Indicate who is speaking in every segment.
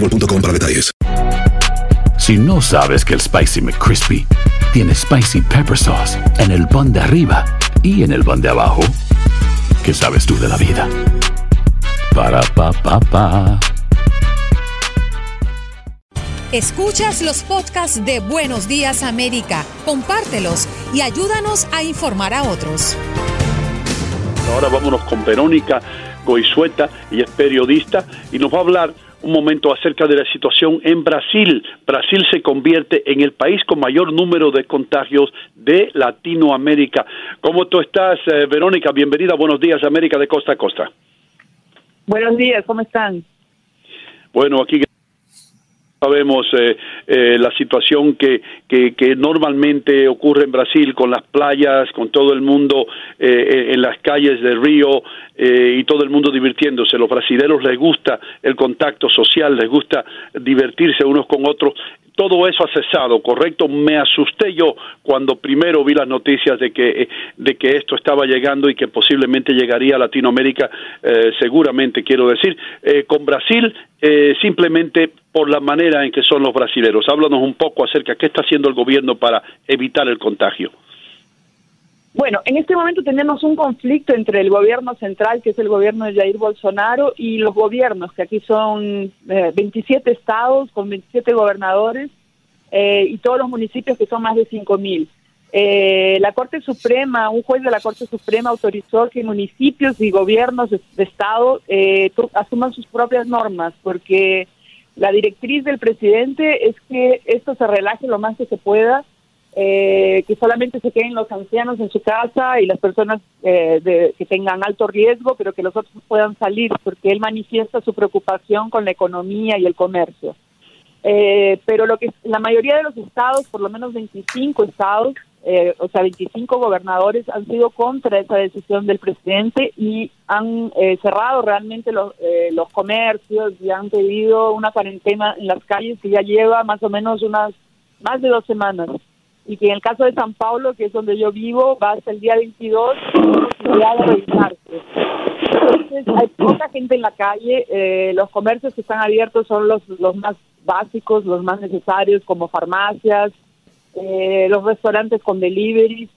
Speaker 1: boostmobile.com para detalles.
Speaker 2: Si no sabes que el Spicy McCrispy tiene Spicy Pepper Sauce en el pan de arriba y en el pan de abajo, ¿qué sabes tú de la vida? Para, pa, pa, pa.
Speaker 3: Escuchas los podcasts de Buenos Días América, compártelos y ayúdanos a informar a otros.
Speaker 4: Ahora vámonos con Verónica Goizueta, ella es periodista y nos va a hablar un momento acerca de la situación en Brasil. Brasil se convierte en el país con mayor número de contagios de Latinoamérica. ¿Cómo tú estás, eh, Verónica? Bienvenida. Buenos días, América de costa a costa.
Speaker 5: Buenos días, ¿cómo están?
Speaker 4: Bueno, aquí sabemos eh, eh, la situación que, que, que, normalmente ocurre en Brasil con las playas, con todo el mundo eh, en las calles de Río eh, y todo el mundo divirtiéndose. Los brasileños les gusta el contacto social, les gusta divertirse unos con otros. Todo eso ha cesado, ¿correcto? Me asusté yo cuando primero vi las noticias de que, de que esto estaba llegando y que posiblemente llegaría a Latinoamérica, eh, seguramente quiero decir. Eh, con Brasil, eh, simplemente por la manera en que son los brasileros. Háblanos un poco acerca de qué está haciendo el gobierno para evitar el contagio.
Speaker 5: Bueno, en este momento tenemos un conflicto entre el gobierno central, que es el gobierno de Jair Bolsonaro, y los gobiernos, que aquí son eh, 27 estados con 27 gobernadores eh, y todos los municipios que son más de 5 mil. Eh, la Corte Suprema, un juez de la Corte Suprema autorizó que municipios y gobiernos de, de estado eh, asuman sus propias normas, porque la directriz del presidente es que esto se relaje lo más que se pueda, eh, que solamente se queden los ancianos en su casa y las personas eh, de, que tengan alto riesgo, pero que los otros puedan salir, porque él manifiesta su preocupación con la economía y el comercio. Eh, pero lo que la mayoría de los estados, por lo menos 25 estados, eh, o sea, 25 gobernadores han sido contra esa decisión del presidente y han eh, cerrado realmente los, eh, los comercios y han pedido una cuarentena en las calles que ya lleva más o menos unas más de dos semanas y que en el caso de San Paulo, que es donde yo vivo, va hasta el día 22 posibilidad de revisarse. Entonces, hay poca gente en la calle, eh, los comercios que están abiertos son los, los más básicos, los más necesarios, como farmacias, eh, los restaurantes con delivery,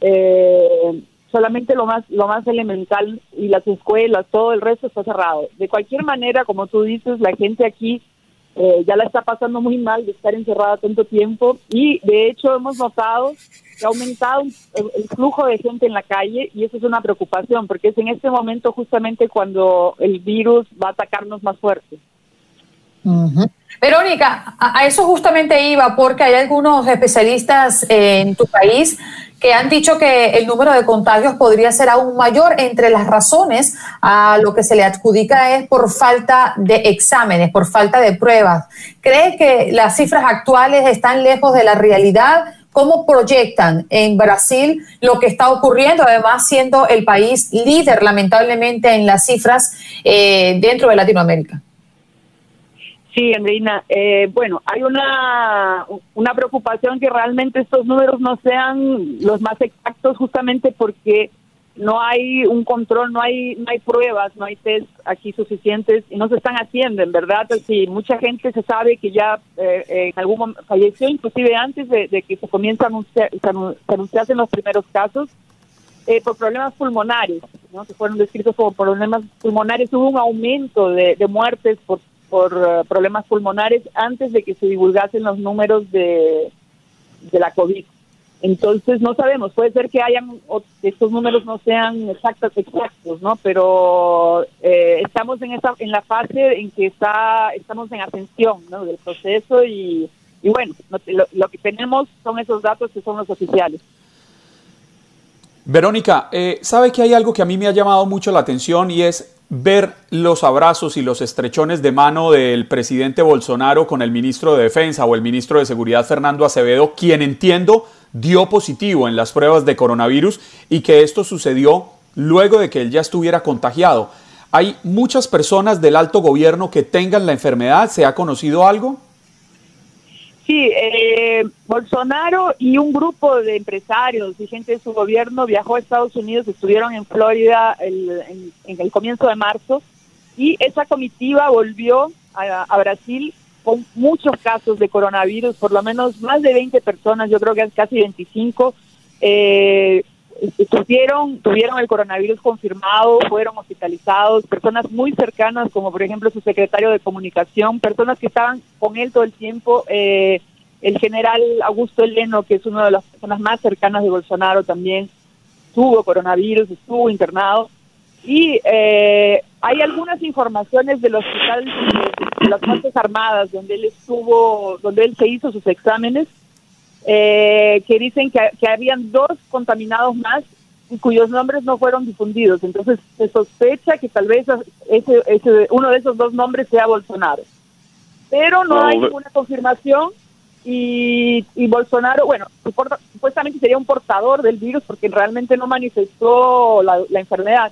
Speaker 5: eh, solamente lo más lo más elemental y las escuelas, todo el resto está cerrado. De cualquier manera, como tú dices, la gente aquí eh, ya la está pasando muy mal de estar encerrada tanto tiempo y de hecho hemos notado que ha aumentado el, el, flujo de gente en la calle y eso es una preocupación porque es en este momento justamente cuando el virus va a atacarnos más fuerte.
Speaker 6: Uh -huh. Verónica, a, a, eso justamente iba porque hay algunos especialistas en tu país que han dicho que el número de contagios podría ser aún mayor. Entre las razones a lo que se le adjudica es por falta de exámenes, por falta de pruebas. ¿Cree que las cifras actuales están lejos de la realidad? ¿Cómo proyectan en Brasil lo que está ocurriendo, además siendo el país líder lamentablemente en las cifras eh, dentro de Latinoamérica?
Speaker 5: Sí, Andreina. Eh, bueno, hay una, una preocupación que realmente estos números no sean los más exactos justamente porque no hay un control, no hay no hay pruebas, no hay test aquí suficientes y no se están haciendo, en verdad. Sí, mucha gente se sabe que ya eh, en algún momento falleció, inclusive antes de, que se comiencen a anunciar, se anunciasen los primeros casos, eh, por problemas pulmonares, ¿no? que fueron descritos como problemas pulmonares. Hubo un aumento de, muertes por, por eh, problemas pulmonares antes de que se divulgasen los números de, de la COVID. Entonces no sabemos, puede ser que hayan estos números no sean exactos exactos, ¿no? Pero eh, estamos en esa en la fase en que está estamos en ascensión, ¿no? Del proceso y, y bueno, lo, que tenemos son esos datos que son los oficiales.
Speaker 7: Verónica, eh, sabe que hay algo que a mí me ha llamado mucho la atención y es ver los abrazos y los estrechones de mano del presidente Bolsonaro con el ministro de Defensa o el ministro de Seguridad Fernando Acevedo, quien entiendo dio positivo en las pruebas de coronavirus y que esto sucedió luego de que él ya estuviera contagiado. ¿Hay muchas personas del alto gobierno que tengan la enfermedad? ¿Se ha conocido algo?
Speaker 5: Sí, eh, Bolsonaro y un grupo de empresarios y gente de su gobierno viajó a Estados Unidos, estuvieron en Florida en, el comienzo de marzo y esa comitiva volvió a Brasil con muchos casos de coronavirus, por lo menos más de 20 personas, yo creo que casi 25, eh, tuvieron, tuvieron el coronavirus confirmado, fueron hospitalizados, personas muy cercanas, como por ejemplo su secretario de comunicación, personas que estaban con él todo el tiempo, eh, el general Augusto Eleno, que es una de las personas más cercanas de Bolsonaro también, tuvo coronavirus, estuvo internado. Y eh, hay algunas informaciones del hospital de las Fuerzas Armadas, donde él estuvo, donde él se hizo sus exámenes, eh, que dicen que, que habían dos contaminados más y cuyos nombres no fueron difundidos. Entonces se sospecha que tal vez ese, ese, uno de esos dos nombres sea Bolsonaro. Pero no, hay ninguna confirmación y, y Bolsonaro, bueno, supuestamente sería un portador del virus porque realmente no manifestó la, la enfermedad.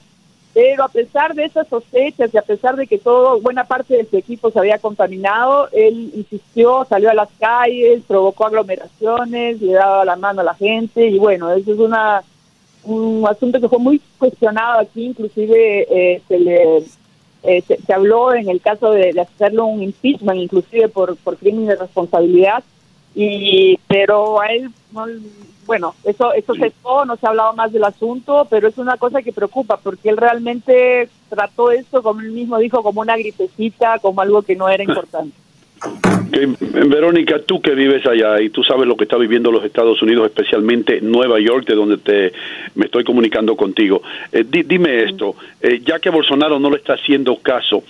Speaker 5: Pero a pesar de esas sospechas y a pesar de que todo, buena parte de su equipo se había contaminado, él insistió, salió a las calles, provocó aglomeraciones, le daba la mano a la gente y bueno, eso es una un asunto que fue muy cuestionado aquí, inclusive eh, se le eh, se, habló en el caso de, de, hacerlo un impeachment, inclusive por, por crimen de responsabilidad, y pero a él no, bueno, eso, eso se no se ha hablado más del asunto, pero es una cosa que preocupa porque él realmente trató esto, como él mismo dijo, como una gripecita, como algo que no era importante.
Speaker 4: Verónica, tú que vives allá y tú sabes lo que está viviendo los Estados Unidos, especialmente Nueva York, de donde te me estoy comunicando contigo. Eh, dime esto, eh, ya que Bolsonaro no le está haciendo caso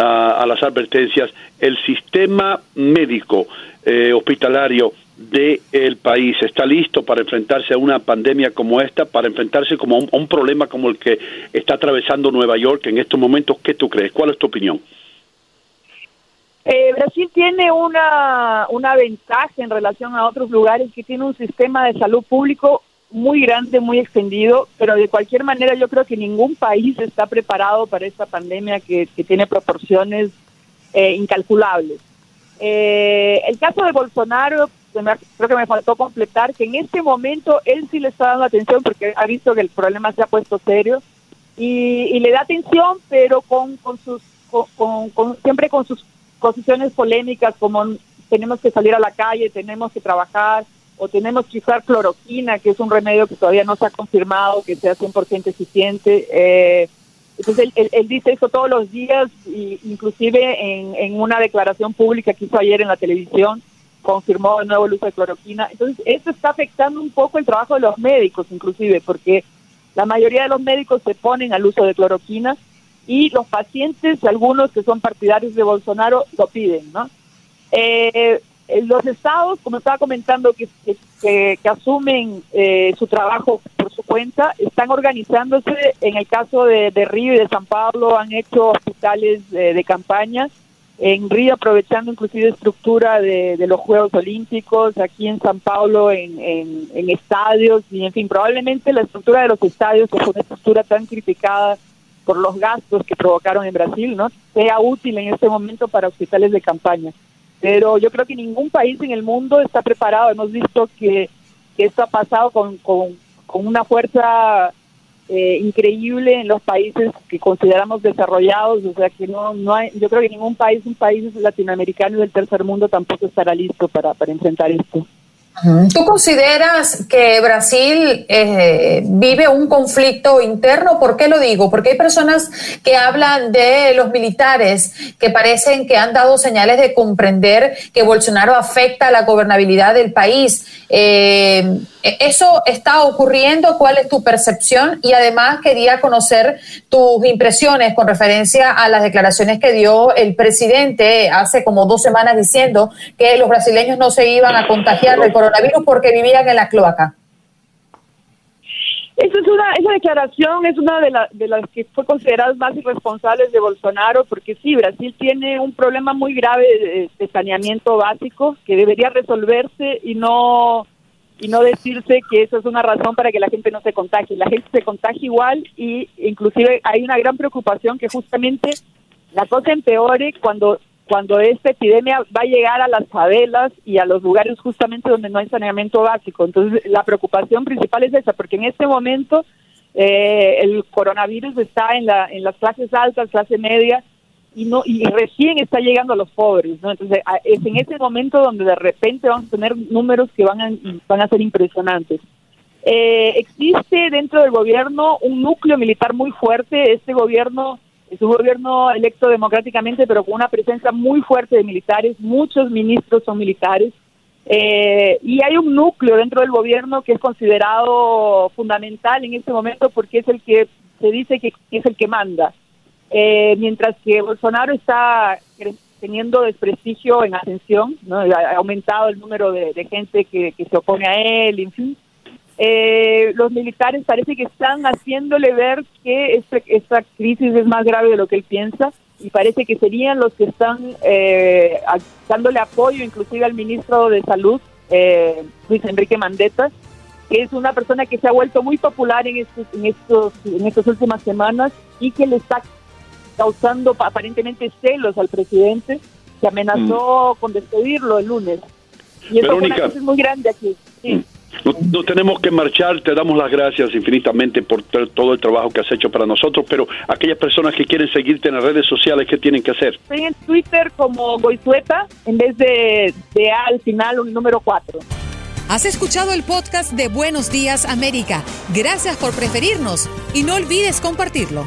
Speaker 4: a las advertencias, el sistema médico eh, hospitalario del país está listo para enfrentarse a una pandemia como esta, para enfrentarse como a un, problema como el que está atravesando Nueva York en estos momentos. ¿Qué tú crees? ¿Cuál es tu opinión?
Speaker 5: Eh, Brasil tiene una, una ventaja en relación a otros lugares que tiene un sistema de salud público muy grande, muy extendido, pero de cualquier manera yo creo que ningún país está preparado para esta pandemia que, tiene proporciones eh, incalculables. Eh, el caso de Bolsonaro, creo que me faltó completar que en este momento él sí le está dando atención porque ha visto que el problema se ha puesto serio y, le da atención, pero con, con sus con, siempre con sus posiciones polémicas como tenemos que salir a la calle, tenemos que trabajar o tenemos que usar cloroquina, que es un remedio que todavía no se ha confirmado que sea 100% eficiente. Eh, entonces él, dice eso todos los días, y inclusive en, en una declaración pública que hizo ayer en la televisión, confirmó el nuevo uso de cloroquina. Entonces, esto está afectando un poco el trabajo de los médicos, inclusive, porque la mayoría de los médicos se ponen al uso de cloroquina y los pacientes, algunos que son partidarios de Bolsonaro, lo piden, ¿no? Eh, los estados, como estaba comentando, que, que, asumen eh, su trabajo cuenta, están organizándose. En el caso de, Río y de San Pablo han hecho hospitales de, de campaña en Río aprovechando inclusive estructura de, los Juegos Olímpicos, aquí en San Paulo en, estadios y en fin, probablemente la estructura de los estadios, que fue una estructura tan criticada por los gastos que provocaron en Brasil, ¿no? Sea útil en este momento para hospitales de campaña. Pero yo creo que ningún país en el mundo está preparado. Hemos visto que, que esto ha pasado con, con una fuerza eh, increíble en los países que consideramos desarrollados, o sea que no, no hay, yo creo que ningún país, un país latinoamericano del tercer mundo tampoco estará listo para, enfrentar esto.
Speaker 6: ¿Tú consideras que Brasil eh, vive un conflicto interno? ¿Por qué lo digo? Porque hay personas que hablan de los militares que parecen que han dado señales de comprender que Bolsonaro afecta la gobernabilidad del país. Eh, ¿Eso está ocurriendo? ¿Cuál es tu percepción? Y además quería conocer tus impresiones con referencia a las declaraciones que dio el presidente hace como dos semanas diciendo que los brasileños no se iban a contagiar del coronavirus porque vivían en la cloaca.
Speaker 5: Esa es una, esa declaración es una de, de las que fue considerada más irresponsables de Bolsonaro, porque sí, Brasil tiene un problema muy grave de saneamiento básico que debería resolverse y no y no decirse que eso es una razón para que la gente no se contagie. La gente se contagia igual y inclusive hay una gran preocupación que justamente la cosa empeore cuando cuando esta epidemia va a llegar a las favelas y a los lugares justamente donde no hay saneamiento básico. Entonces, la preocupación principal es esa, porque en este momento eh, el coronavirus está en, la, en las clases altas, clase media, y no y recién está llegando a los pobres, ¿no? Entonces es en ese momento donde de repente vamos a tener números que van a, van a ser impresionantes. Eh, existe dentro del gobierno un núcleo militar muy fuerte. Este gobierno es un gobierno electo democráticamente, pero con una presencia muy fuerte de militares. Muchos ministros son militares. Eh, y hay un núcleo dentro del gobierno que es considerado fundamental en este momento porque es el que se dice que es el que manda. Eh, mientras que Bolsonaro está teniendo desprestigio en ascensión, ¿no? ha aumentado el número de, gente que, se opone a él, en fin. Eh, los militares parece que están haciéndole ver que este, esta crisis es más grave de lo que él piensa y parece que serían los que están eh, dándole apoyo inclusive al ministro de Salud, eh, Luis Enrique Mandetta, que es una persona que se ha vuelto muy popular en estos, en estos en estas últimas semanas y que le está causando aparentemente celos al presidente, que amenazó mm. con despedirlo el lunes. Y eso es muy grande aquí. Sí.
Speaker 4: Mm. No, tenemos que marchar, te damos las gracias infinitamente por todo el trabajo que has hecho para nosotros, pero aquellas personas que quieren seguirte en las redes sociales, ¿qué tienen que hacer?
Speaker 5: Estoy en Twitter como Goizueta, en vez de, de A al final, un número 4.
Speaker 3: Has escuchado el podcast de Buenos Días América. Gracias por preferirnos y no olvides compartirlo.